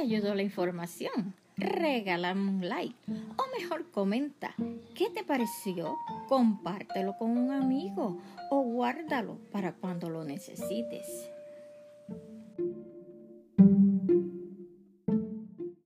ayudó la información, regálame un like. O mejor comenta. Qué te pareció, compártelo con un amigo o guárdalo para cuando lo necesites.